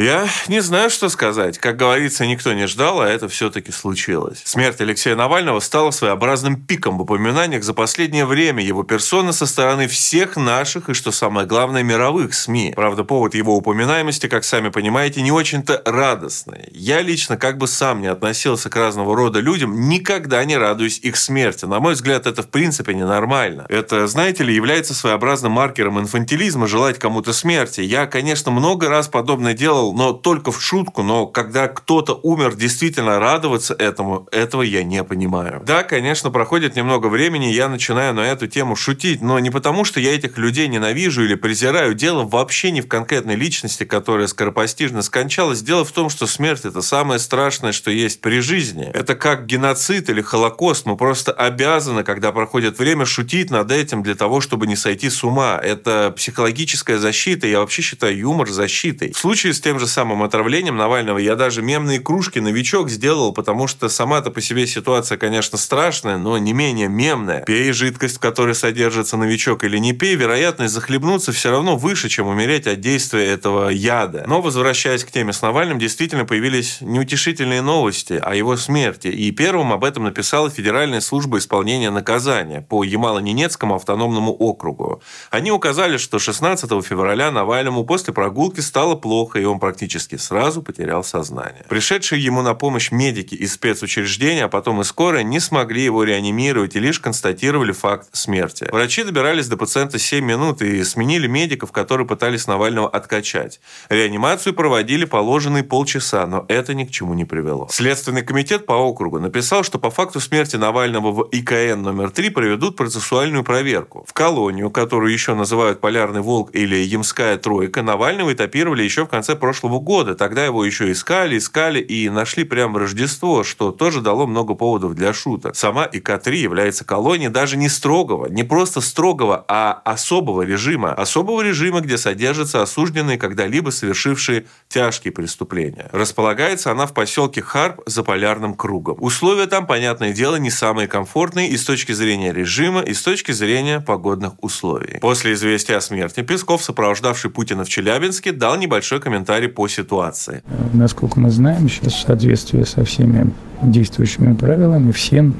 Я не знаю, что сказать. Как говорится, никто не ждал, а это все-таки случилось. Смерть Алексея Навального стала своеобразным пиком в упоминаниях за последнее время его персоны со стороны всех наших и, что самое главное, мировых СМИ. Правда, повод его упоминаемости, как сами понимаете, не очень-то радостный. Я лично, как бы сам не относился к разного рода людям, никогда не радуюсь их смерти. На мой взгляд, это в принципе ненормально. Это, знаете ли, является своеобразным маркером инфантилизма желать кому-то смерти. Я, конечно, много раз подобное делал делал, но только в шутку, но когда кто-то умер, действительно радоваться этому, этого я не понимаю. Да, конечно, проходит немного времени, я начинаю на эту тему шутить, но не потому, что я этих людей ненавижу или презираю. Дело вообще не в конкретной личности, которая скоропостижно скончалась. Дело в том, что смерть – это самое страшное, что есть при жизни. Это как геноцид или холокост. Мы просто обязаны, когда проходит время, шутить над этим для того, чтобы не сойти с ума. Это психологическая защита. Я вообще считаю юмор защитой. В случае с тем же самым отравлением Навального я даже мемные кружки «Новичок» сделал, потому что сама-то по себе ситуация, конечно, страшная, но не менее мемная. Пей жидкость, в которой содержится «Новичок» или не пей, вероятность захлебнуться все равно выше, чем умереть от действия этого яда. Но, возвращаясь к теме с Навальным, действительно появились неутешительные новости о его смерти. И первым об этом написала Федеральная служба исполнения наказания по Ямало-Ненецкому автономному округу. Они указали, что 16 февраля Навальному после прогулки стало плохо, и он практически сразу потерял сознание. Пришедшие ему на помощь медики из спецучреждения, а потом и скорая, не смогли его реанимировать и лишь констатировали факт смерти. Врачи добирались до пациента 7 минут и сменили медиков, которые пытались Навального откачать. Реанимацию проводили положенные полчаса, но это ни к чему не привело. Следственный комитет по округу написал, что по факту смерти Навального в ИКН номер 3 проведут процессуальную проверку. В колонию, которую еще называют Полярный Волк или Ямская Тройка, Навального этапировали еще в конце прошлого прошлого года. Тогда его еще искали, искали и нашли прямо Рождество, что тоже дало много поводов для шуток. Сама ИК-3 является колонией даже не строгого, не просто строгого, а особого режима. Особого режима, где содержатся осужденные, когда-либо совершившие тяжкие преступления. Располагается она в поселке Харп за полярным кругом. Условия там, понятное дело, не самые комфортные и с точки зрения режима, и с точки зрения погодных условий. После известия о смерти Песков, сопровождавший Путина в Челябинске, дал небольшой комментарий по ситуации. Насколько мы знаем, сейчас в соответствии со всеми действующими правилами, всем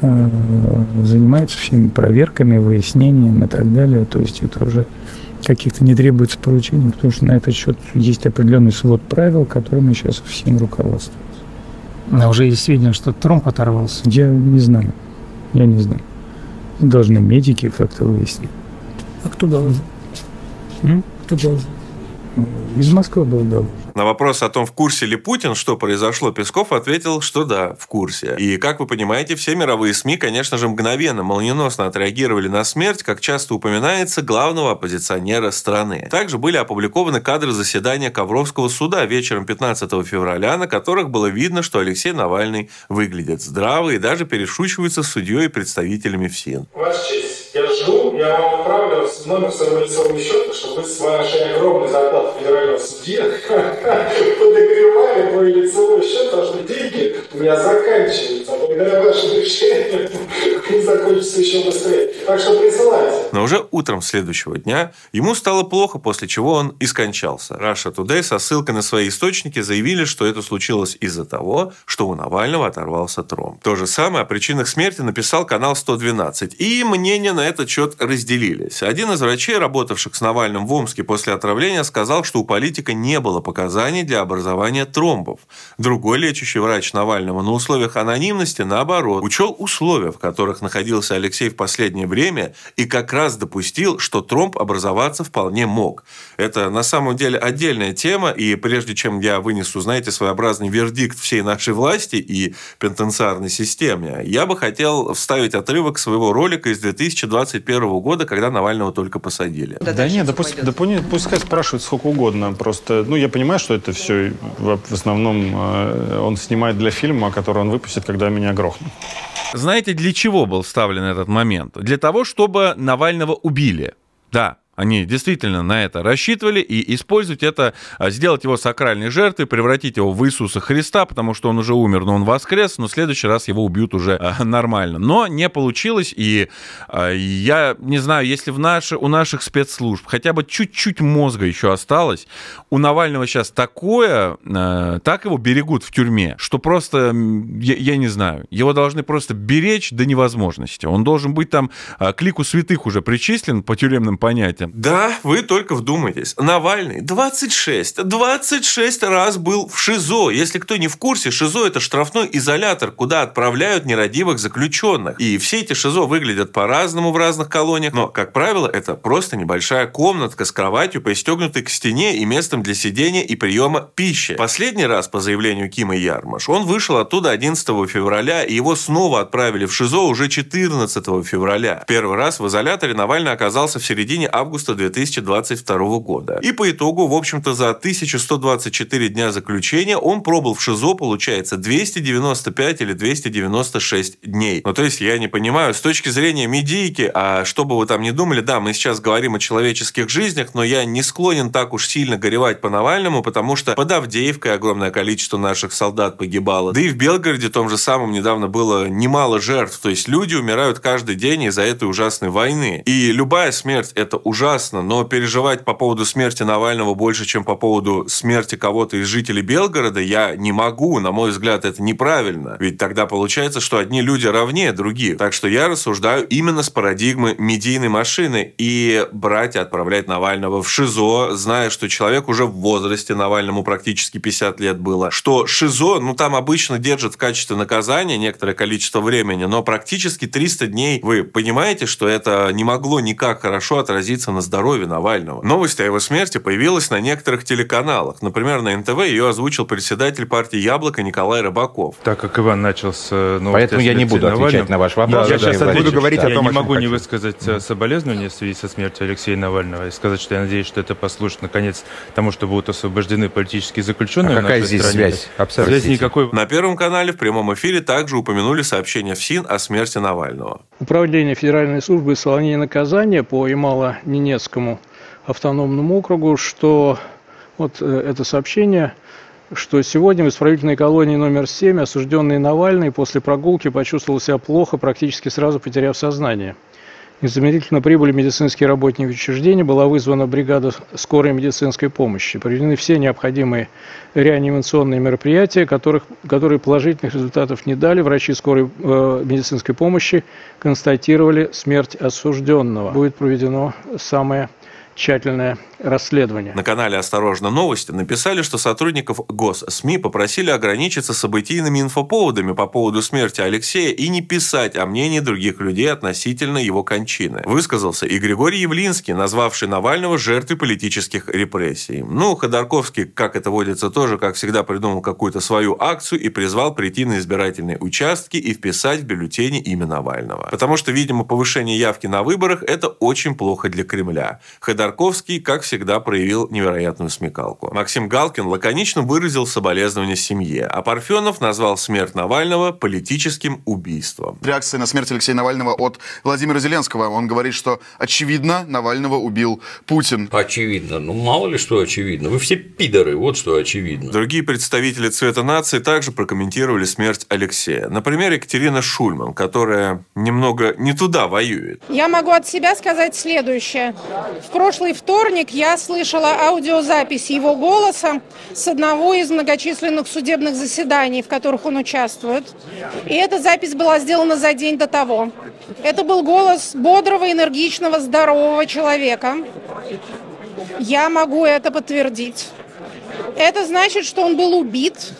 э, занимаются всеми проверками, выяснением и так далее. То есть это уже каких-то не требуется поручений, потому что на этот счет есть определенный свод правил, которыми сейчас всем руководствуются. Но уже есть сведения, что Тромп оторвался. Я не знаю. Я не знаю. Должны медики как-то выяснить. А кто должен? М? Кто должен? Из Москвы был, да. На вопрос о том, в курсе ли Путин, что произошло, Песков ответил, что да, в курсе. И, как вы понимаете, все мировые СМИ, конечно же, мгновенно, молниеносно отреагировали на смерть, как часто упоминается, главного оппозиционера страны. Также были опубликованы кадры заседания Ковровского суда вечером 15 февраля, на которых было видно, что Алексей Навальный выглядит здраво и даже перешучивается с судьей и представителями ФСИН. Ваша честь, я жду, я вам номер своего лицевого счета, чтобы вы с вашей огромной зарплатой федерального судьи подогревали мой лицевой счет, потому что деньги у меня заканчиваются. А благодаря вашему решению они закончатся еще быстрее. Так что присылайте. Но уже утром следующего дня ему стало плохо, после чего он и скончался. Russia Today со ссылкой на свои источники заявили, что это случилось из-за того, что у Навального оторвался тромб. То же самое о причинах смерти написал канал 112. И мнение на на этот счет разделились. Один из врачей, работавших с Навальным в Омске после отравления, сказал, что у политика не было показаний для образования тромбов. Другой лечащий врач Навального на условиях анонимности, наоборот, учел условия, в которых находился Алексей в последнее время, и как раз допустил, что тромб образоваться вполне мог. Это на самом деле отдельная тема, и прежде чем я вынесу, знаете, своеобразный вердикт всей нашей власти и пентенциарной системе, я бы хотел вставить отрывок своего ролика из 2020 2021 года, когда Навального только посадили. Да, да нет, да, пусть, да пусть, пускай спрашивают сколько угодно. Просто, ну, я понимаю, что это все в основном э, он снимает для фильма, который он выпустит, когда меня грохнут. Знаете, для чего был вставлен этот момент? Для того, чтобы Навального убили. Да, Они действительно на это рассчитывали и использовать это, а, сделать его сакральной жертвой, превратить его в Иисуса Христа, потому что он уже умер, но он воскрес, но в следующий раз его убьют уже а, нормально. Но не получилось, и а, я не знаю, если в наши, у наших спецслужб хотя бы чуть-чуть мозга еще осталось, у Навального сейчас такое, так его берегут в тюрьме, что просто, я, я не знаю, его должны просто беречь до невозможности. Он должен быть там к лику святых уже причислен по тюремным понятиям. Да, вы только вдумайтесь. Навальный 26, 26 раз был в ШИЗО. Если кто не в курсе, ШИЗО это штрафной изолятор, куда отправляют нерадивых заключенных. И все эти ШИЗО выглядят по-разному в разных колониях, но, как правило, это просто небольшая комнатка с кроватью, пристегнутой к стене и местом для сидения и приема пищи. Последний раз, по заявлению Кима Ярмаш, он вышел оттуда 11 февраля, и его снова отправили в ШИЗО уже 14 февраля. Первый раз в изоляторе Навальный оказался в середине августа 2022 года. И по итогу, в общем-то, за 1124 дня заключения он пробыл в ШИЗО, получается, 295 или 296 дней. Ну, то есть, я не понимаю, с точки зрения медийки, а что бы вы там не думали, да, мы сейчас говорим о человеческих жизнях, но я не склонен так уж сильно горевать по Навальному, потому что под Авдеевкой огромное количество наших солдат погибало. Да и в Белгороде том же самом недавно было немало жертв. То есть, люди умирают каждый день из-за этой ужасной войны. И любая смерть – это ужасно, но переживать по поводу смерти Навального больше, чем по поводу смерти кого-то из жителей Белгорода, я не могу. На мой взгляд, это неправильно. Ведь тогда получается, что одни люди равнее других. Так что я рассуждаю именно с парадигмы медийной машины. И брать и отправлять Навального в ШИЗО, зная, что человек уже в возрасте, Навальному практически 50 лет было, что ШИЗО, ну там обычно держат в качестве наказания некоторое количество времени, но практически 300 дней, вы понимаете, что это не могло никак хорошо отразиться на здоровье Навального. Новость о его смерти появилась на некоторых телеканалах. Например, на НТВ ее озвучил председатель партии «Яблоко» Николай Рыбаков. Так как Иван начал с э, новости Поэтому я не буду Навальным, отвечать на ваш вопрос. Да, я сейчас да, буду говорить о том, Я не могу не высказать э, соболезнования в связи со смертью Алексея Навального и сказать, что я надеюсь, что это послужит, наконец, тому, что будут освобождены политические заключенные. А какая здесь стране. связь? Абсолютно. Связь никакой. На Первом канале в прямом эфире также упомянули сообщение в СИН о смерти Навального. Управление Федеральной службы исполнения наказания по Ямало-Ненецкому автономному округу, что вот э, это сообщение, что сегодня в исправительной колонии номер 7 осужденный Навальный после прогулки почувствовал себя плохо, практически сразу потеряв сознание. Незамедлительно прибыли медицинские работники учреждения, была вызвана бригада скорой медицинской помощи. Проведены все необходимые реанимационные мероприятия, которых, которые положительных результатов не дали. Врачи скорой э, медицинской помощи констатировали смерть осужденного. Будет проведено самое тщательное расследование. На канале «Осторожно! Новости» написали, что сотрудников ГосСМИ попросили ограничиться событийными инфоповодами по поводу смерти Алексея и не писать о мнении других людей относительно его кончины. Высказался и Григорий Явлинский, назвавший Навального жертвой политических репрессий. Ну, Ходорковский, как это водится, тоже, как всегда, придумал какую-то свою акцию и призвал прийти на избирательные участки и вписать в бюллетени имя Навального. Потому что, видимо, повышение явки на выборах – это очень плохо для Кремля. Ходорковский, как всегда, проявил невероятную смекалку. Максим Галкин лаконично выразил соболезнования семье, а Парфенов назвал смерть Навального политическим убийством. Реакция на смерть Алексея Навального от Владимира Зеленского. Он говорит, что очевидно Навального убил Путин. Очевидно. Ну, мало ли что очевидно. Вы все пидоры, вот что очевидно. Другие представители цвета нации также прокомментировали смерть Алексея. Например, Екатерина Шульман, которая немного не туда воюет. Я могу от себя сказать следующее. В прошлый вторник я слышала аудиозапись его голоса с одного из многочисленных судебных заседаний, в которых он участвует. И эта запись была сделана за день до того. Это был голос бодрого, энергичного, здорового человека. Я могу это подтвердить. Это значит, что он был убит.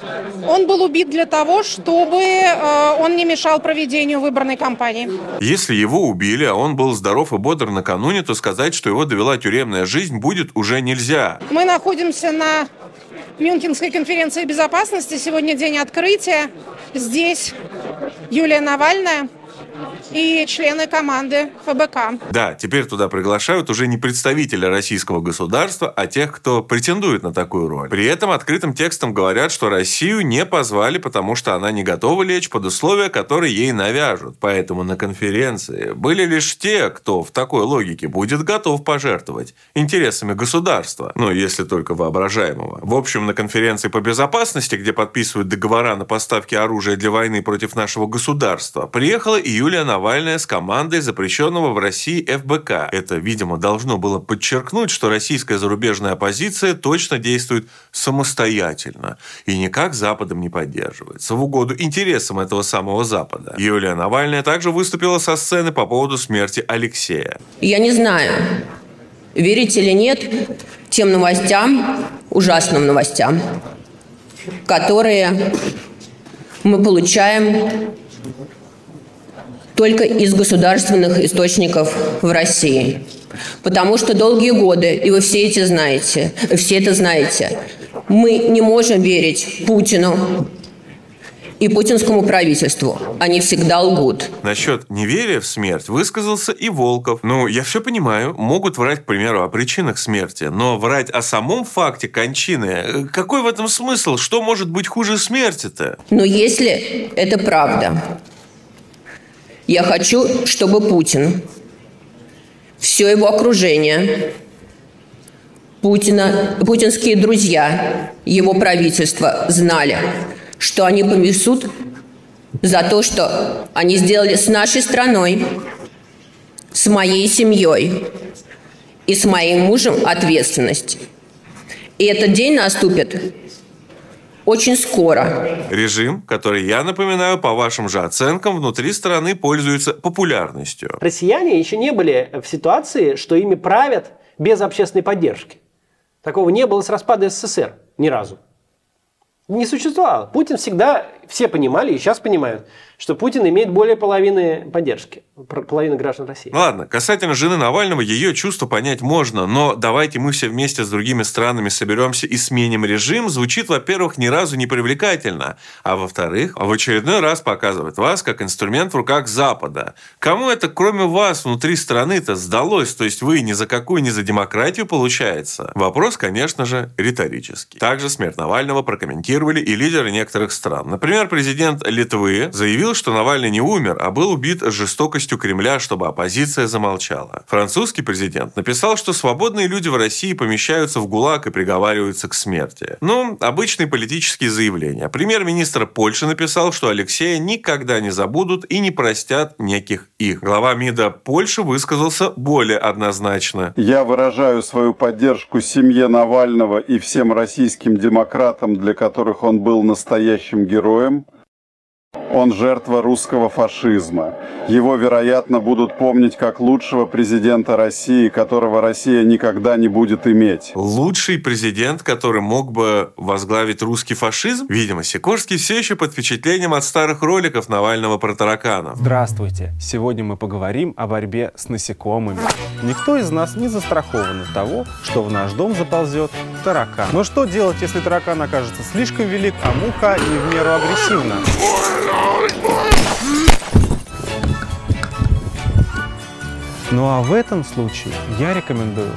Он был убит для того, чтобы э, он не мешал проведению выборной кампании. Если его убили, а он был здоров и бодр накануне, то сказать, что его довела тюремная жизнь, будет уже нельзя. Мы находимся на Мюнхенской конференции безопасности. Сегодня день открытия. Здесь Юлия Навальная, и члены команды ФБК. Да, теперь туда приглашают уже не представителя российского государства, а тех, кто претендует на такую роль. При этом открытым текстом говорят, что Россию не позвали, потому что она не готова лечь под условия, которые ей навяжут. Поэтому на конференции были лишь те, кто в такой логике будет готов пожертвовать интересами государства. Ну, если только воображаемого. В общем, на конференции по безопасности, где подписывают договора на поставки оружия для войны против нашего государства, приехала и Юлия Навальная с командой запрещенного в России ФБК. Это, видимо, должно было подчеркнуть, что российская зарубежная оппозиция точно действует самостоятельно и никак Западом не поддерживается в угоду интересам этого самого Запада. Юлия Навальная также выступила со сцены по поводу смерти Алексея. Я не знаю, верить или нет тем новостям, ужасным новостям, которые мы получаем только из государственных источников в России. Потому что долгие годы, и вы все эти знаете, все это знаете, мы не можем верить Путину, и путинскому правительству. Они всегда лгут. Насчет неверия в смерть высказался и Волков. Ну, я все понимаю, могут врать, к примеру, о причинах смерти, но врать о самом факте кончины, какой в этом смысл? Что может быть хуже смерти-то? Но если это правда, я хочу, чтобы Путин, все его окружение, Путина, путинские друзья, его правительство знали, что они понесут за то, что они сделали с нашей страной, с моей семьей и с моим мужем ответственность. И этот день наступит очень скоро. Режим, который, я напоминаю, по вашим же оценкам, внутри страны пользуется популярностью. Россияне еще не были в ситуации, что ими правят без общественной поддержки. Такого не было с распада СССР ни разу не существовало. Путин всегда, все понимали и сейчас понимают, что Путин имеет более половины поддержки, половины граждан России. Ладно, касательно жены Навального, ее чувство понять можно, но давайте мы все вместе с другими странами соберемся и сменим режим, звучит, во-первых, ни разу не привлекательно, а во-вторых, в очередной раз показывает вас как инструмент в руках Запада. Кому это, кроме вас, внутри страны-то сдалось? То есть вы ни за какую, ни за демократию получается? Вопрос, конечно же, риторический. Также смерть Навального прокомментировали и лидеры некоторых стран. Например, президент Литвы заявил, заявил, что Навальный не умер, а был убит жестокостью Кремля, чтобы оппозиция замолчала. Французский президент написал, что свободные люди в России помещаются в ГУЛАГ и приговариваются к смерти. Ну, обычные политические заявления. Премьер-министр Польши написал, что Алексея никогда не забудут и не простят неких их. Глава МИДа Польши высказался более однозначно. Я выражаю свою поддержку семье Навального и всем российским демократам, для которых он был настоящим героем. Он жертва русского фашизма. Его, вероятно, будут помнить как лучшего президента России, которого Россия никогда не будет иметь. Лучший президент, который мог бы возглавить русский фашизм? Видимо, Сикорский все еще под впечатлением от старых роликов Навального про тараканов. Здравствуйте! Сегодня мы поговорим о борьбе с насекомыми. Никто из нас не застрахован от того, что в наш дом заползет таракан. Но что делать, если таракан окажется слишком велик, а муха не в меру агрессивна? Ну а в этом случае я рекомендую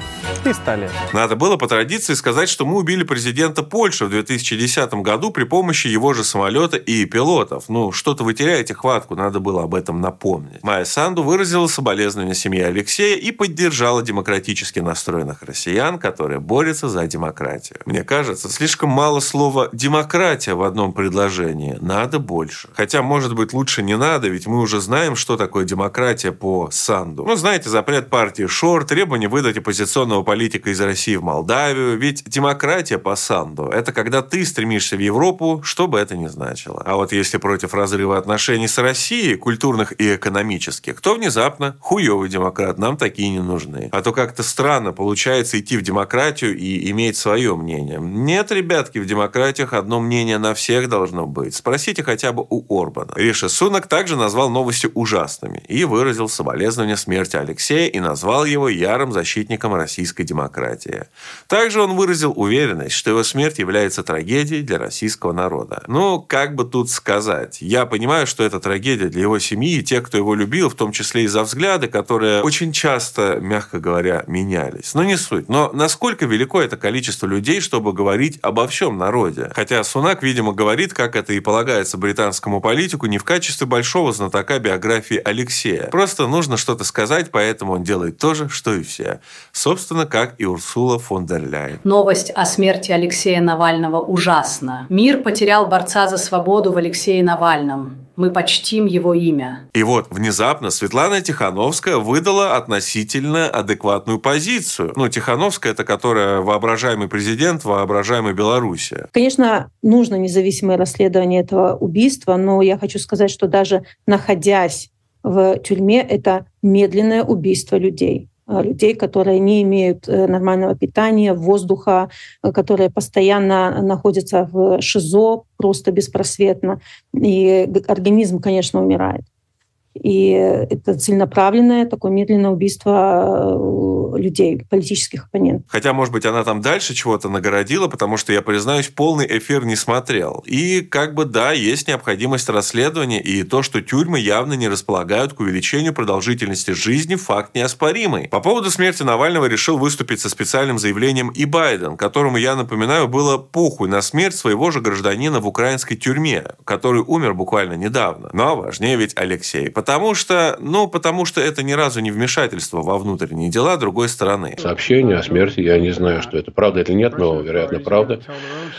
пистолет. Надо было по традиции сказать, что мы убили президента Польши в 2010 году при помощи его же самолета и пилотов. Ну, что-то вы теряете хватку, надо было об этом напомнить. Майя Санду выразила соболезнования семье Алексея и поддержала демократически настроенных россиян, которые борются за демократию. Мне кажется, слишком мало слова «демократия» в одном предложении. Надо больше. Хотя, может быть, лучше не надо, ведь мы уже знаем, что такое демократия по Санду. Ну, знаете, запрет партии Шор, требование выдать оппозиционного политика из России в Молдавию. Ведь демократия по Санду – это когда ты стремишься в Европу, что бы это ни значило. А вот если против разрыва отношений с Россией, культурных и экономических, то внезапно хуёвый демократ, нам такие не нужны. А то как-то странно получается идти в демократию и иметь свое мнение. Нет, ребятки, в демократиях одно мнение на всех должно быть. Спросите хотя бы у Орбана. Риша Сунок также назвал новости ужасными и выразил соболезнования смерти Алексея и назвал его ярым защитником российской демократии. Также он выразил уверенность, что его смерть является трагедией для российского народа. Ну, как бы тут сказать. Я понимаю, что это трагедия для его семьи и тех, кто его любил, в том числе и за взгляды, которые очень часто, мягко говоря, менялись. Но не суть. Но насколько велико это количество людей, чтобы говорить обо всем народе? Хотя Сунак, видимо, говорит, как это и полагается британскому политику, не в качестве большого знатока биографии Алексея. Просто нужно что-то сказать, поэтому он делает то же, что и все. Собственно, как и Урсула фон дер Ляйен. Новость о смерти Алексея Навального ужасна. Мир потерял борца за свободу в Алексее Навальном. Мы почтим его имя. И вот внезапно Светлана Тихановская выдала относительно адекватную позицию. Ну, Тихановская – это которая воображаемый президент воображаемой Беларуси. Конечно, нужно независимое расследование этого убийства, но я хочу сказать, что даже находясь в тюрьме, это медленное убийство людей. Э, людей, которые не имеют э, нормального питания, воздуха, э, которые постоянно находятся в ШИЗО просто беспросветно. И организм, конечно, умирает. И это целенаправленное такое медленное убийство э, людей, политических оппонентов. Хотя, может быть, она там дальше чего-то нагородила, потому что, я признаюсь, полный эфир не смотрел. И как бы да, есть необходимость расследования, и то, что тюрьмы явно не располагают к увеличению продолжительности жизни, факт неоспоримый. По поводу смерти Навального решил выступить со специальным заявлением и Байден, которому, я напоминаю, было похуй на смерть своего же гражданина в украинской тюрьме, который умер буквально недавно. Но важнее ведь Алексей. Потому что, ну, потому что это ни разу не вмешательство во внутренние дела другой стороны. Сообщение о смерти, я не знаю, что это правда или нет, но, вероятно, правда.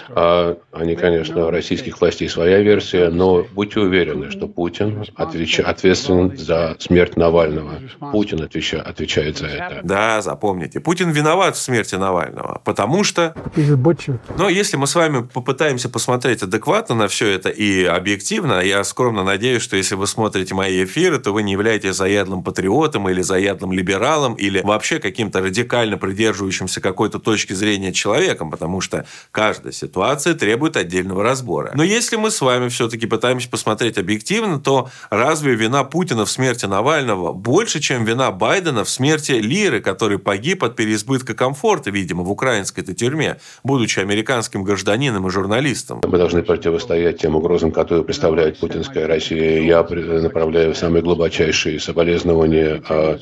А, они, конечно, у российских властей своя версия, но будьте уверены, что Путин отвеч... ответственен за смерть Навального. Путин отвеча... отвечает за это. Да, запомните. Путин виноват в смерти Навального, потому что... Но если мы с вами попытаемся посмотреть адекватно на все это и объективно, я скромно надеюсь, что если вы смотрите мои эфиры, эфира, то вы не являетесь заядлым патриотом или заядлым либералом или вообще каким-то радикально придерживающимся какой-то точки зрения человеком, потому что каждая ситуация требует отдельного разбора. Но если мы с вами все-таки пытаемся посмотреть объективно, то разве вина Путина в смерти Навального больше, чем вина Байдена в смерти Лиры, который погиб от переизбытка комфорта, видимо, в украинской-то тюрьме, будучи американским гражданином и журналистом? Мы должны противостоять тем угрозам, которые представляет путинская Россия. Я направляю самые глубочайшие соболезнования а,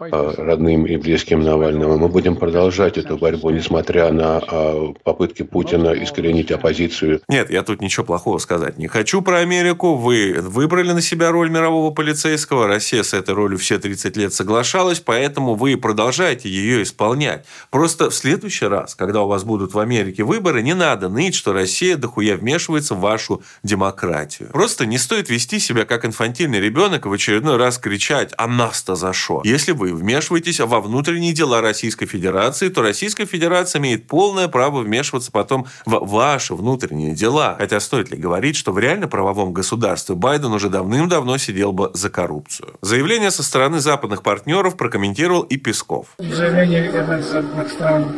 а, родным и близким Навального. Мы будем продолжать эту борьбу, несмотря на а, попытки Путина искоренить оппозицию. Нет, я тут ничего плохого сказать не хочу про Америку. Вы выбрали на себя роль мирового полицейского. Россия с этой ролью все 30 лет соглашалась, поэтому вы продолжаете ее исполнять. Просто в следующий раз, когда у вас будут в Америке выборы, не надо ныть, что Россия дохуя вмешивается в вашу демократию. Просто не стоит вести себя как инфантильный ребенок ребенка в очередной раз кричать «А нас-то за что?». Если вы вмешиваетесь во внутренние дела Российской Федерации, то Российская Федерация имеет полное право вмешиваться потом в ваши внутренние дела. Хотя стоит ли говорить, что в реально-правовом государстве Байден уже давным-давно сидел бы за коррупцию. Заявление со стороны западных партнеров прокомментировал и Песков. Заявление западных стран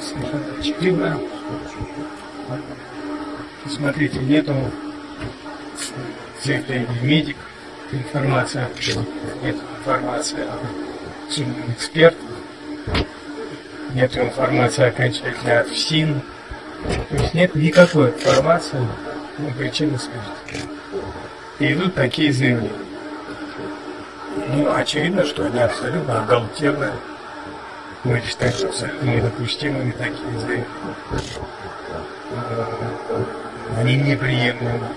совершенно очевидно. Смотрите, нету заявления медиков, информация, нет информации о судебном эксперте, нет информации окончательно от ФСИН, то есть нет никакой информации о причине смерти. И идут такие заявления. Ну, очевидно, что они абсолютно оголтелые. Мы считаем, что абсолютно недопустимыми такие заявления. Они неприемлемы.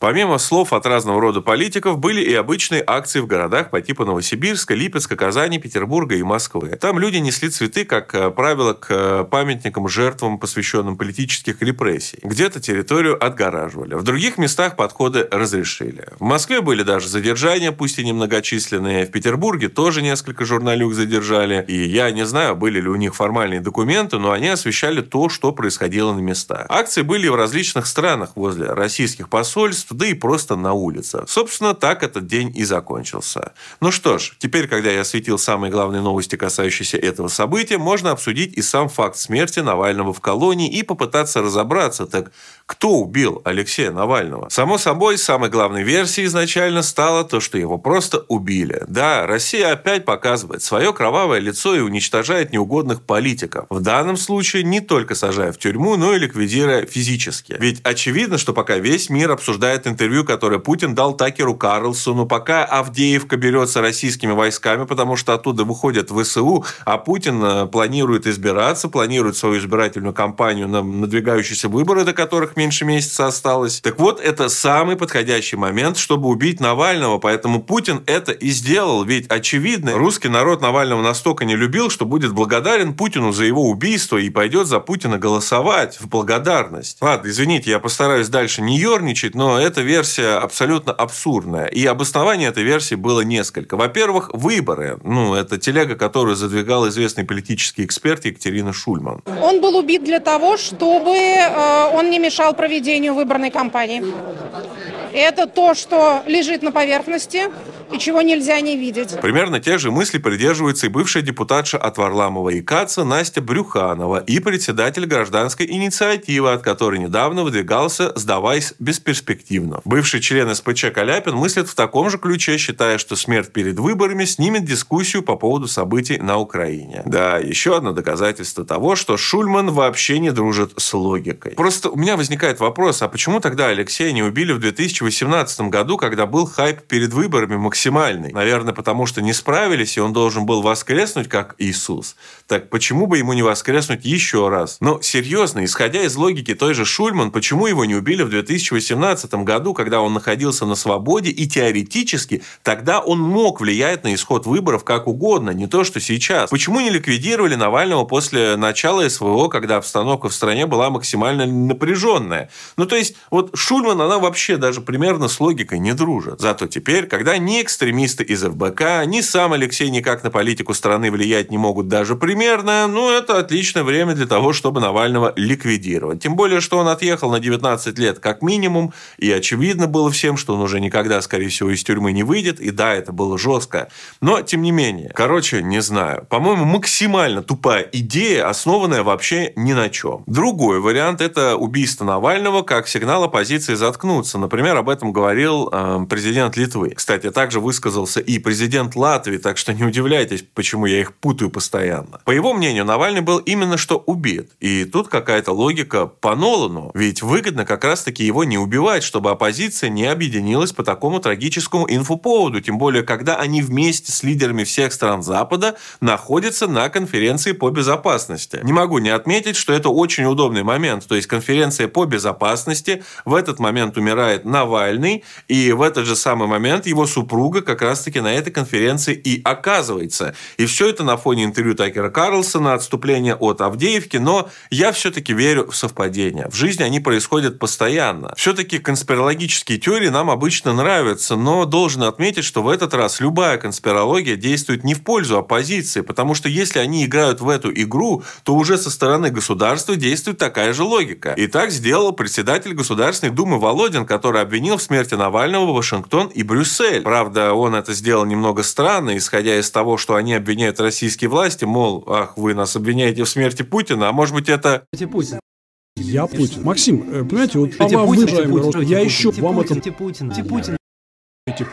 Помимо слов от разного рода политиков, были и обычные акции в городах по типу Новосибирска, Липецка, Казани, Петербурга и Москвы. Там люди несли цветы, как э, правило, к э, памятникам жертвам, посвященным политических репрессий. Где-то территорию отгораживали. В других местах подходы разрешили. В Москве были даже задержания, пусть и немногочисленные. В Петербурге тоже несколько журналюк задержали. И я не знаю, были ли у них формальные документы, но они освещали то, что происходило на местах. Акции были в различных странах, возле российских посольств, да и просто на улицах. Собственно, так этот день и закончился. Ну что ж, теперь, когда я осветил самые главные новости, касающиеся этого события, можно обсудить и сам факт смерти Навального в колонии и попытаться разобраться, так кто убил Алексея Навального? Само собой, самой главной версией изначально стало то, что его просто убили. Да, Россия опять показывает свое кровавое лицо и уничтожает неугодных политиков. В данном случае не только сажая в тюрьму, но и ликвидируя физически. Ведь очевидно, что пока весь мир обсуждает интервью, которое Путин дал Такеру Карлсону, пока Авдеевка берется российскими войсками, потому что оттуда выходят ВСУ, а Путин э, планирует избираться, планирует свою избирательную кампанию на надвигающиеся выборы, до которых меньше месяца осталось. Так вот, это самый подходящий момент, чтобы убить Навального, поэтому Путин это и сделал. Ведь, очевидно, русский народ Навального настолько не любил, что будет благодарен Путину за его убийство и пойдет за Путина голосовать в благодарность. Ладно, извините, я постараюсь дальше не ерничать, но эта версия абсолютно абсурдная. И обоснование этой версии было несколько. Во-первых, выборы. Ну, это телега, которую задвигал известный политический эксперт Екатерина Шульман. Он был убит для того, чтобы э, он не мешал проведению выборной кампании. Это то, что лежит на поверхности и чего нельзя не видеть. Примерно те же мысли придерживается и бывшая депутатша от Варламова и Каца Настя Брюханова и председатель гражданской инициативы, от которой недавно выдвигался «Сдавайся бесперспективно». Бывший член СПЧ Каляпин мыслит в таком же ключе, считая, что смерть перед выборами снимет дискуссию по поводу событий на Украине. Да, еще одно доказательство того, что Шульман вообще не дружит с логикой. Просто у меня возникает вопрос, а почему тогда Алексея не убили в 2018 году, когда был хайп перед выборами максимальный? Наверное, потому что не справились, и он должен был воскреснуть, как Иисус. Так почему бы ему не воскреснуть еще раз? Но серьезно, исходя из логики той же Шульман, почему его не убили в 2018 году, когда он находился на свободе, и теоретически тогда он мог влиять на исход выборов как угодно, не то, что сейчас? Почему не ликвидировали Навального после начала СВО, когда обстановка в стране была максимально напряженная? Ну, то есть, вот Шульман, она вообще даже примерно с логикой не дружит. Зато теперь, когда ни экстремисты из ФБК, ни сам Алексей никак на политику страны влиять не могут даже примерно, ну, это отличное время для того, чтобы Навального ликвидировать. Тем более, что он отъехал на 19 лет как минимум, и очевидно было всем, что он уже никогда, скорее всего, из тюрьмы не выйдет, и да, это было жестко. Но, тем не менее, короче, не знаю. По-моему, максимально тупая идея, основанная вообще ни на чем. Другой вариант – это убийство Навального как сигнал оппозиции заткнуться. Например, об этом говорил э, президент Литвы. Кстати, также высказался и президент Латвии, так что не удивляйтесь, почему я их путаю постоянно. По его мнению, Навальный был именно что убит. И тут какая-то логика по Нолану. Ведь выгодно как раз-таки его не убивать, чтобы оппозиция не объединилась по такому трагическому инфоповоду. Тем более, когда они вместе с лидерами всех стран Запада находятся на конференции по безопасности. Не могу не отметить, что это очень удобный момент. То есть конференция по безопасности, в этот момент умирает Навальный, и в этот же самый момент его супруга как раз-таки на этой конференции и оказывается. И все это на фоне интервью Такера Карлсона, отступления от Авдеевки, но я все-таки верю в совпадения. В жизни они происходят постоянно. Все-таки конспирологические теории нам обычно нравятся, но должен отметить, что в этот раз любая конспирология действует не в пользу оппозиции, потому что если они играют в эту игру, то уже со стороны государства действует такая же логика. И так сделал председатель Государственной Думы Володин, который обвинил в смерти Навального Вашингтон и Брюссель. Правда, он это сделал немного странно, исходя из того, что они обвиняют российские власти, мол, ах, вы нас обвиняете в смерти Путина, а может быть это... Путин. Я Путин. Максим, э, понимаете, вот Путин, Путин, Путин, Путин, я еще вам это... Путин, Путин.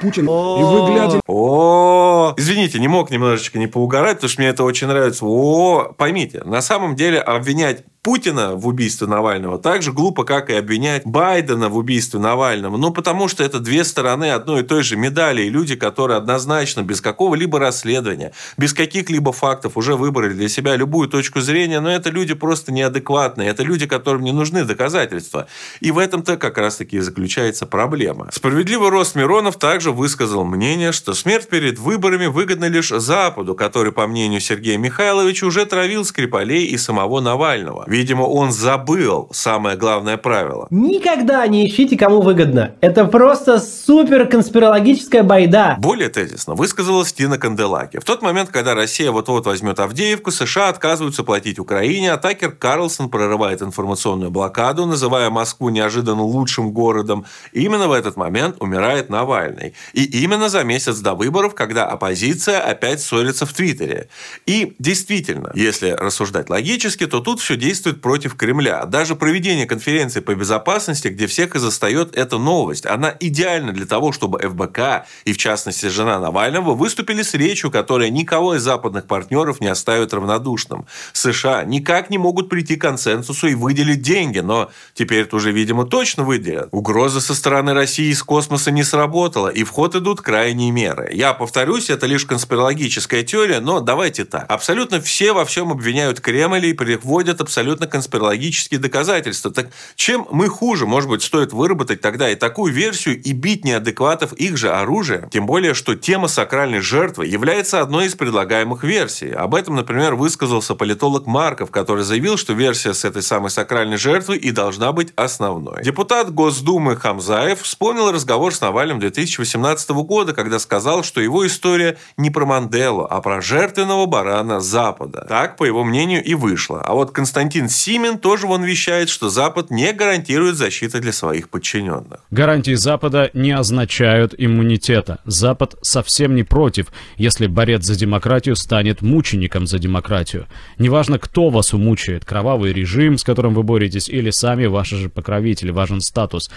Путин, и вы глядя... О, извините, не мог немножечко не поугарать, потому что мне это очень нравится. О, поймите, на самом деле обвинять Путина в убийстве Навального так же глупо, как и обвинять Байдена в убийстве Навального. Ну, потому что это две стороны одной и той же медали. И люди, которые однозначно, без какого-либо расследования, без каких-либо фактов уже выбрали для себя любую точку зрения, но это люди просто неадекватные. Это люди, которым не нужны доказательства. И в этом-то как раз-таки и заключается проблема. Справедливый рост Миронов также высказал мнение, что смерть перед выборами выгодна лишь Западу, который, по мнению Сергея Михайловича, уже травил Скрипалей и самого Навального. Видимо, он забыл самое главное правило. Никогда не ищите, кому выгодно. Это просто супер конспирологическая байда. Более тезисно высказалась Тина Канделаки. В тот момент, когда Россия вот-вот возьмет Авдеевку, США отказываются платить Украине, а Такер Карлсон прорывает информационную блокаду, называя Москву неожиданно лучшим городом. И именно в этот момент умирает Навальный. И именно за месяц до выборов, когда оппозиция опять ссорится в Твиттере. И действительно, если рассуждать логически, то тут все действует против Кремля. Даже проведение конференции по безопасности, где всех и застает эта новость, она идеальна для того, чтобы ФБК и, в частности, жена Навального выступили с речью, которая никого из западных партнеров не оставит равнодушным. США никак не могут прийти к консенсусу и выделить деньги, но теперь это уже, видимо, точно выделят. Угроза со стороны России из космоса не сработала, и в ход идут крайние меры. Я повторюсь, это лишь конспирологическая теория, но давайте так. Абсолютно все во всем обвиняют Кремль и приводят абсолютно конспирологические доказательства. Так чем мы хуже? Может быть, стоит выработать тогда и такую версию и бить неадекватов их же оружием? Тем более, что тема сакральной жертвы является одной из предлагаемых версий. Об этом, например, высказался политолог Марков, который заявил, что версия с этой самой сакральной жертвой и должна быть основной. Депутат Госдумы Хамзаев вспомнил разговор с Навальным 2018 года, когда сказал, что его история не про Манделу, а про жертвенного барана Запада. Так, по его мнению, и вышло. А вот Константин Симин тоже вон вещает, что Запад не гарантирует защиты для своих подчиненных. Гарантии Запада не означают иммунитета. Запад совсем не против, если борец за демократию станет мучеником за демократию. Неважно, кто вас умучает, кровавый режим, с которым вы боретесь, или сами ваши же покровители, важен статус.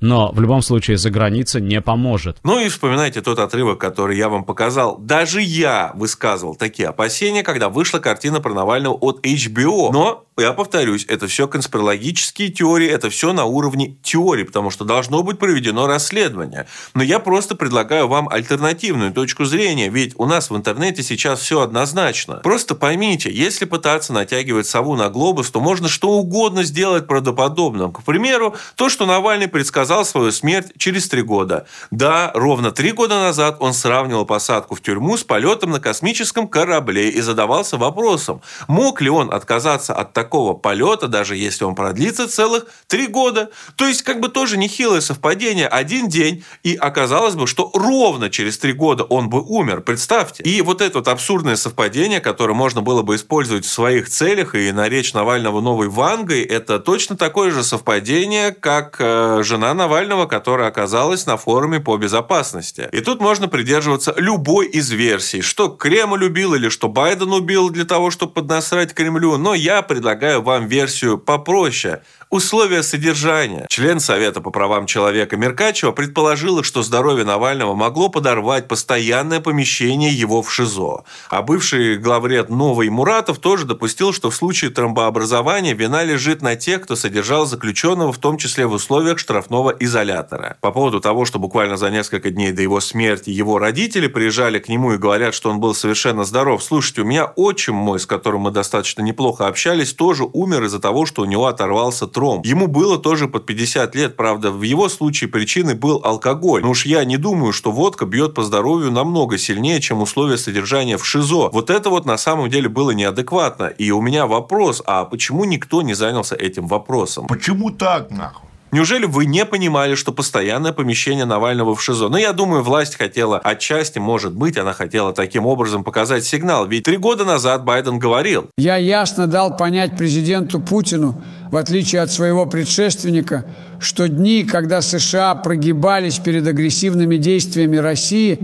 Но в любом случае за граница не поможет. Ну и вспоминайте тот отрывок, который я вам показал. Даже я высказывал такие опасения, когда вышла картина про Навального от HBO. Но я повторюсь, это все конспирологические теории, это все на уровне теории, потому что должно быть проведено расследование. Но я просто предлагаю вам альтернативную точку зрения, ведь у нас в интернете сейчас все однозначно. Просто поймите, если пытаться натягивать сову на глобус, то можно что угодно сделать правдоподобным. К примеру, то, что Навальный предсказал свою смерть через три года. Да, ровно три года назад он сравнивал посадку в тюрьму с полетом на космическом корабле и задавался вопросом, мог ли он отказаться от такого такого полета, даже если он продлится целых три года. То есть, как бы тоже нехилое совпадение. Один день, и оказалось бы, что ровно через три года он бы умер. Представьте. И вот это вот абсурдное совпадение, которое можно было бы использовать в своих целях и наречь Навального новой Вангой, это точно такое же совпадение, как э, жена Навального, которая оказалась на форуме по безопасности. И тут можно придерживаться любой из версий, что Кремль убил или что Байден убил для того, чтобы поднасрать Кремлю. Но я предлагаю предлагаю вам версию попроще. Условия содержания. Член Совета по правам человека Меркачева предположила, что здоровье Навального могло подорвать постоянное помещение его в ШИЗО. А бывший главред Новый Муратов тоже допустил, что в случае тромбообразования вина лежит на тех, кто содержал заключенного, в том числе в условиях штрафного изолятора. По поводу того, что буквально за несколько дней до его смерти его родители приезжали к нему и говорят, что он был совершенно здоров. Слушайте, у меня отчим мой, с которым мы достаточно неплохо общались, тоже умер из-за того, что у него оторвался тромб Петром. Ему было тоже под 50 лет, правда, в его случае причиной был алкоголь. Но уж я не думаю, что водка бьет по здоровью намного сильнее, чем условия содержания в ШИЗО. Вот это вот на самом деле было неадекватно. И у меня вопрос, а почему никто не занялся этим вопросом? Почему так, нахуй? Неужели вы не понимали, что постоянное помещение Навального в ШИЗО? Ну, я думаю, власть хотела отчасти, может быть, она хотела таким образом показать сигнал. Ведь три года назад Байден говорил. Я ясно дал понять президенту Путину, в отличие от своего предшественника, что дни, когда США прогибались перед агрессивными действиями России,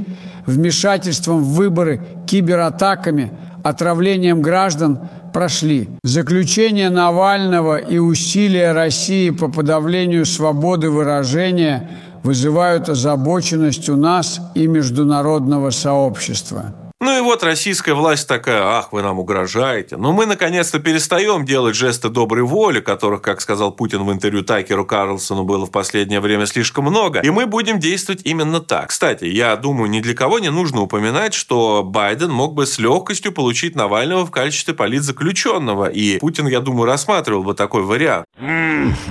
вмешательством в выборы, кибератаками, отравлением граждан – прошли. Заключение Навального и усилия России по подавлению свободы выражения вызывают озабоченность у нас и международного сообщества. Ну и вот российская власть такая, ах, вы нам угрожаете. Но мы наконец-то перестаем делать жесты доброй воли, которых, как сказал Путин в интервью Такеру Карлсону, было в последнее время слишком много. И мы будем действовать именно так. Кстати, я думаю, ни для кого не нужно упоминать, что Байден мог бы с легкостью получить Навального в качестве политзаключенного. И Путин, я думаю, рассматривал бы такой вариант.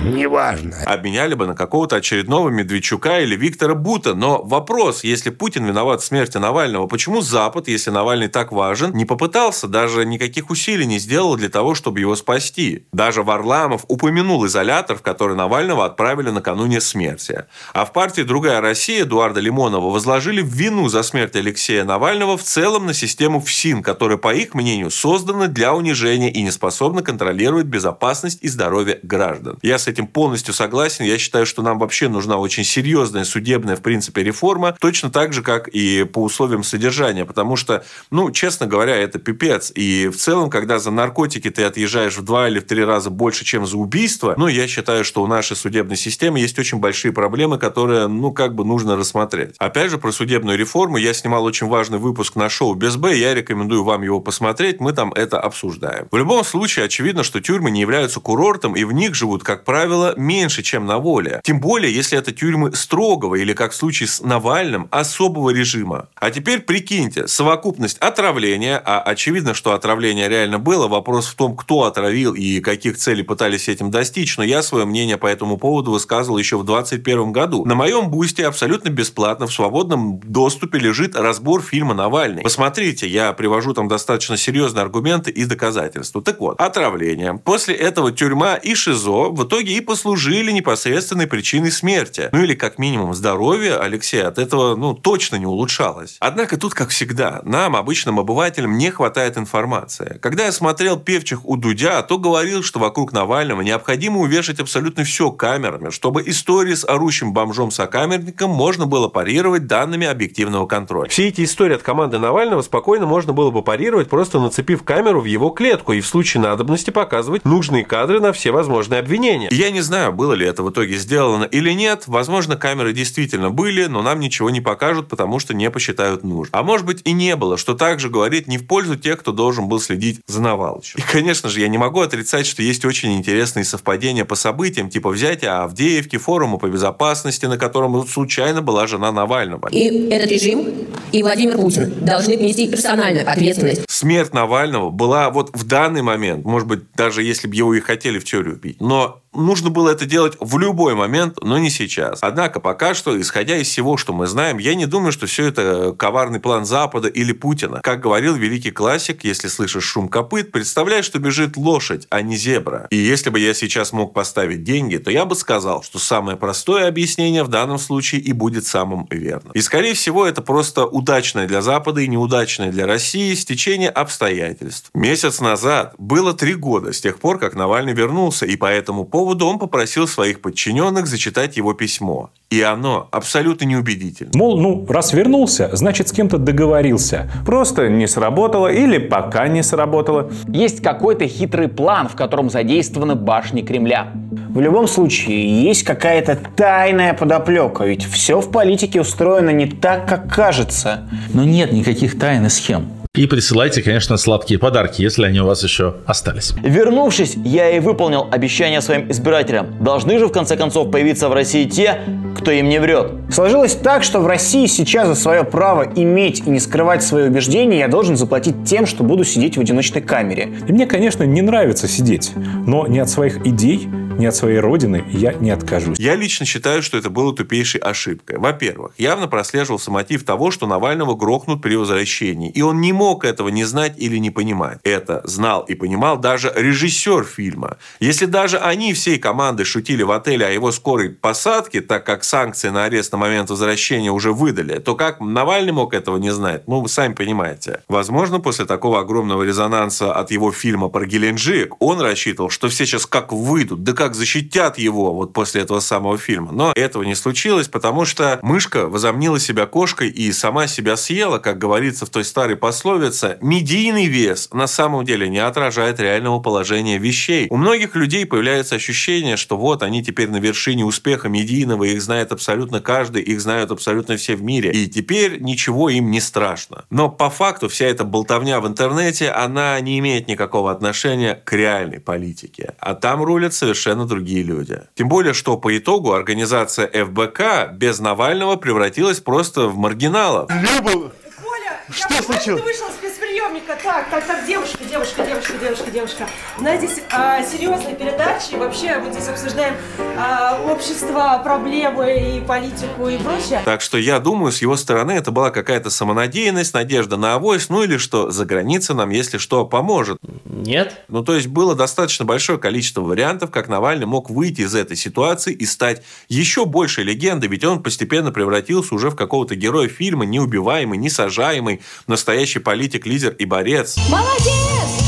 неважно. Обменяли бы на какого-то очередного Медведчука или Виктора Бута. Но вопрос, если Путин виноват в смерти Навального, почему Запад, если Навальный так важен, не попытался, даже никаких усилий не сделал для того, чтобы его спасти? Даже Варламов упомянул изолятор, в который Навального отправили накануне смерти. А в партии «Другая Россия» Эдуарда Лимонова возложили вину за смерть Алексея Навального в целом на систему ФСИН, которая, по их мнению, создана для унижения и не способна контролировать безопасность и здоровье граждан. Я с этим полностью согласен. Я считаю, что нам вообще нужна очень серьезная судебная, в принципе, реформа, точно так же, как и по условиям содержания, потому что, ну, честно говоря, это пипец. И в целом, когда за наркотики ты отъезжаешь в два или в три раза больше, чем за убийство, ну, я считаю, что у нашей судебной системы есть очень большие проблемы, которые, ну, как бы нужно рассмотреть. Опять же, про судебную реформу я снимал очень важный выпуск на шоу «Без Б», я рекомендую вам его посмотреть, мы там это обсуждаем. В любом случае, очевидно, что тюрьмы не являются курортом, и в них живут, как правило, меньше, чем на воле. Тем более, если это тюрьмы строгого или, как в случае с Навальным, особого режима. А теперь прикиньте, совокупность отравления, а очевидно, что отравление реально было, вопрос в том, кто отравил и каких целей пытались этим достичь, но я свое мнение по этому поводу высказывал еще в 2021 году. На моем бусте абсолютно бесплатно в свободном доступе лежит разбор фильма «Навальный». Посмотрите, я привожу там достаточно серьезные аргументы и доказательства. Так вот, отравление. После этого тюрьма и ШИЗО в итоге и послужили непосредственной причиной смерти. Ну или как минимум здоровье Алексея от этого ну точно не улучшалось. Однако тут, как всегда, нам, обычным обывателям, не хватает информации. Когда я смотрел «Певчих» у Дудя, то говорил, что вокруг Навального необходимо увешать абсолютно все камерами, чтобы истории с орущим бомжом-сокамерником можно было парировать данными объективного контроля. Все эти истории от команды Навального спокойно можно было бы парировать, просто нацепив камеру в его клетку и в случае надобности показывать нужные кадры на все возможные обвинения. Я не знаю, было ли это в итоге сделано или нет. Возможно, камеры действительно были, но нам ничего не покажут, потому что не посчитают нужным. А может быть и не было, что также говорит не в пользу тех, кто должен был следить за Навалычем. И, конечно же, я не могу отрицать, что есть очень интересные совпадения по событиям, типа взятия Авдеевки, форума по безопасности, на котором случайно была жена Навального. И этот режим, и Владимир Путин должны нести персональную ответственность. Смерть Навального была вот в данный момент, может быть, даже если бы его и хотели в теорию убить, но нужно было это делать в любой момент, но не сейчас. Однако пока что, исходя из всего, что мы знаем, я не думаю, что все это коварный план Запада или Путина. Как говорил великий классик, если слышишь шум копыт, представляй, что бежит лошадь, а не зебра. И если бы я сейчас мог поставить деньги, то я бы сказал, что самое простое объяснение в данном случае и будет самым верным. И скорее всего это просто удачное для Запада и неудачное для России стечение обстоятельств. Месяц назад было три года с тех пор, как Навальный вернулся, и по этому поводу поводу он попросил своих подчиненных зачитать его письмо. И оно абсолютно неубедительно. Мол, ну, раз вернулся, значит, с кем-то договорился. Просто не сработало или пока не сработало. Есть какой-то хитрый план, в котором задействованы башни Кремля. В любом случае, есть какая-то тайная подоплека, ведь все в политике устроено не так, как кажется. Но нет никаких тайн и схем. И присылайте, конечно, сладкие подарки, если они у вас еще остались. Вернувшись, я и выполнил обещание своим избирателям. Должны же в конце концов появиться в России те, кто им не врет. Сложилось так, что в России сейчас за свое право иметь и не скрывать свои убеждения я должен заплатить тем, что буду сидеть в одиночной камере. И мне, конечно, не нравится сидеть, но не от своих идей ни от своей родины я не откажусь. Я лично считаю, что это было тупейшей ошибкой. Во-первых, явно прослеживался мотив того, что Навального грохнут при возвращении. И он не мог этого не знать или не понимать. Это знал и понимал даже режиссер фильма. Если даже они всей командой шутили в отеле о его скорой посадке, так как санкции на арест на момент возвращения уже выдали, то как Навальный мог этого не знать? Ну, вы сами понимаете. Возможно, после такого огромного резонанса от его фильма про Геленджик, он рассчитывал, что все сейчас как выйдут, да как как защитят его вот после этого самого фильма. Но этого не случилось, потому что мышка возомнила себя кошкой и сама себя съела, как говорится в той старой пословице. Медийный вес на самом деле не отражает реального положения вещей. У многих людей появляется ощущение, что вот они теперь на вершине успеха медийного, их знает абсолютно каждый, их знают абсолютно все в мире. И теперь ничего им не страшно. Но по факту вся эта болтовня в интернете, она не имеет никакого отношения к реальной политике. А там рулят совершенно совершенно другие люди. Тем более, что по итогу организация ФБК без Навального превратилась просто в маргиналов. Коля, что я случилось? Ты вышел с спецприемника так. Так, так, девушка, девушка, девушка, девушка, девушка. У нас здесь а, серьезная передача, и вообще мы здесь обсуждаем а, общество, проблемы и политику и прочее. Так что я думаю, с его стороны это была какая-то самонадеянность, надежда на авось, ну или что, за граница нам, если что, поможет. Нет. Ну, то есть было достаточно большое количество вариантов, как Навальный мог выйти из этой ситуации и стать еще большей легендой, ведь он постепенно превратился уже в какого-то героя фильма, неубиваемый, несажаемый, настоящий политик, лидер и борец. Молодец!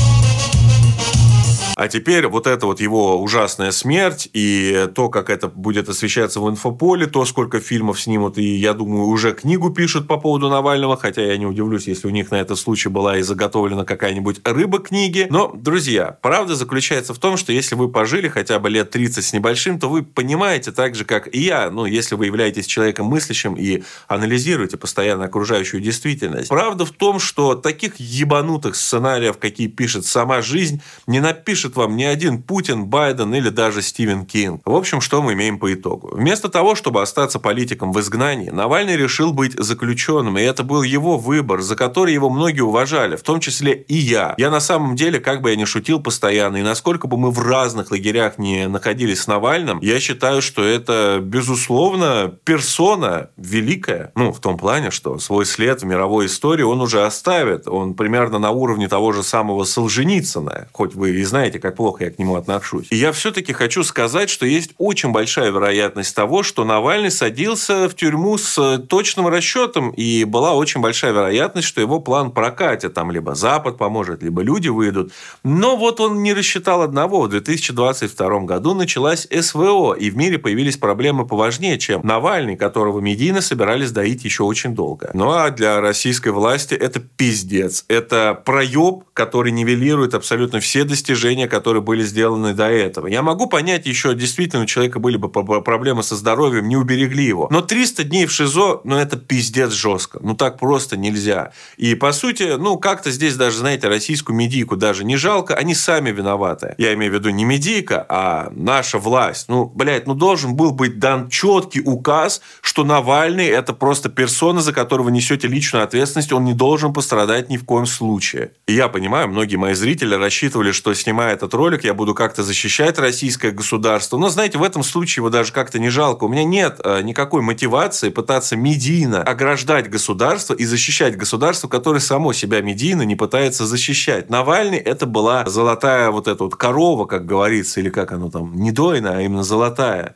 А теперь вот эта вот его ужасная смерть и то, как это будет освещаться в инфополе, то, сколько фильмов снимут, и, я думаю, уже книгу пишут по поводу Навального, хотя я не удивлюсь, если у них на этот случай была и заготовлена какая-нибудь рыба книги. Но, друзья, правда заключается в том, что если вы пожили хотя бы лет 30 с небольшим, то вы понимаете так же, как и я, ну, если вы являетесь человеком мыслящим и анализируете постоянно окружающую действительность. Правда в том, что таких ебанутых сценариев, какие пишет сама жизнь, не напишет вам ни один Путин, Байден или даже Стивен Кинг. В общем, что мы имеем по итогу? Вместо того, чтобы остаться политиком в изгнании, Навальный решил быть заключенным, и это был его выбор, за который его многие уважали, в том числе и я. Я на самом деле, как бы я ни шутил постоянно, и насколько бы мы в разных лагерях не находились с Навальным, я считаю, что это, безусловно, персона великая. Ну, в том плане, что свой след в мировой истории он уже оставит. Он примерно на уровне того же самого Солженицына, хоть вы и знаете, как плохо я к нему отношусь. Я все-таки хочу сказать, что есть очень большая вероятность того, что Навальный садился в тюрьму с точным расчетом, и была очень большая вероятность, что его план прокатит. Там либо Запад поможет, либо люди выйдут. Но вот он не рассчитал одного. В 2022 году началась СВО, и в мире появились проблемы поважнее, чем Навальный, которого медийно собирались доить еще очень долго. Ну а для российской власти это пиздец. Это проеб, который нивелирует абсолютно все достижения, которые были сделаны до этого. Я могу понять еще, действительно, у человека были бы проблемы со здоровьем, не уберегли его. Но 300 дней в ШИЗО, ну, это пиздец жестко. Ну, так просто нельзя. И, по сути, ну, как-то здесь даже, знаете, российскую медийку даже не жалко, они сами виноваты. Я имею в виду не медийка, а наша власть. Ну, блядь, ну, должен был быть дан четкий указ, что Навальный – это просто персона, за которого несете личную ответственность, он не должен пострадать ни в коем случае. И я понимаю, многие мои зрители рассчитывали, что, снимая этот ролик, я буду как-то защищать российское государство. Но, знаете, в этом случае его даже как-то не жалко. У меня нет э, никакой мотивации пытаться медийно ограждать государство и защищать государство, которое само себя медийно не пытается защищать. Навальный это была золотая вот эта вот корова, как говорится, или как оно там, не дойная, а именно золотая.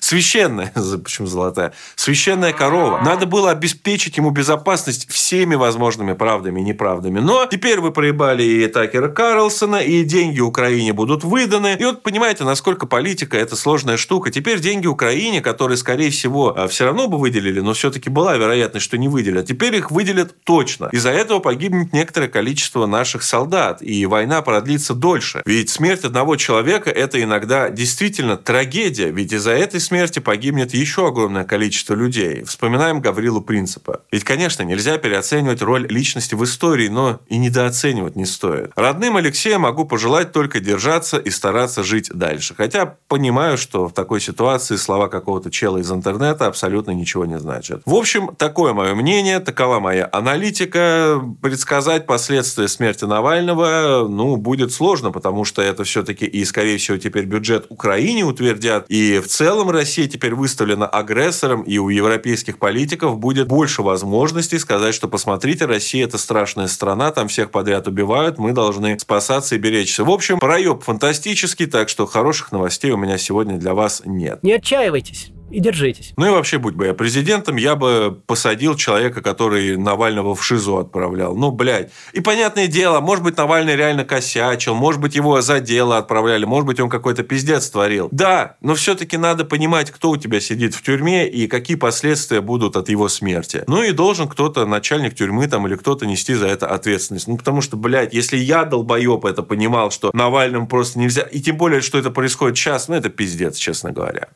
Священная, почему золотая? Священная корова. Надо было обеспечить ему безопасность всеми возможными правдами и неправдами. Но теперь вы проебали и Такера Карлсона, и деньги Украине будут выданы. И вот понимаете, насколько политика – это сложная штука. Теперь деньги Украине, которые, скорее всего, а, все равно бы выделили, но все-таки была вероятность, что не выделят. Теперь их выделят точно. Из-за этого погибнет некоторое количество наших солдат, и война продлится дольше. Ведь смерть одного человека – это иногда действительно трагедия. Ведь из-за этой смерти погибнет еще огромное количество людей. Вспоминаем Гаврилу Принципа. Ведь, конечно, нельзя переоценивать роль личности в истории, но и недооценивать не стоит. Родным Алексея могу пожелать только держаться и стараться жить дальше. Хотя понимаю, что в такой ситуации слова какого-то чела из интернета абсолютно ничего не значат. В общем, такое мое мнение, такова моя аналитика. Предсказать последствия смерти Навального, ну, будет сложно, потому что это все-таки и, скорее всего, теперь бюджет Украине утвердят. И в целом Россия теперь выставлена агрессором, и у европейских политиков будет больше возможностей сказать, что посмотрите, Россия это страшная страна, там всех подряд убивают, мы должны спасаться и беречься. В общем, проеб фантастический, так что хороших новостей у меня сегодня для вас нет. Не отчаивайтесь и держитесь. Ну и вообще, будь бы я президентом, я бы посадил человека, который Навального в ШИЗО отправлял. Ну, блядь. И понятное дело, может быть, Навальный реально косячил, может быть, его за дело отправляли, может быть, он какой-то пиздец творил. Да, но все-таки надо понимать, кто у тебя сидит в тюрьме и какие последствия будут от его смерти. Ну и должен кто-то, начальник тюрьмы там или кто-то нести за это ответственность. Ну, потому что, блядь, если я, долбоеб, это понимал, что Навальному просто нельзя, и тем более, что это происходит сейчас, ну, это пиздец, честно говоря.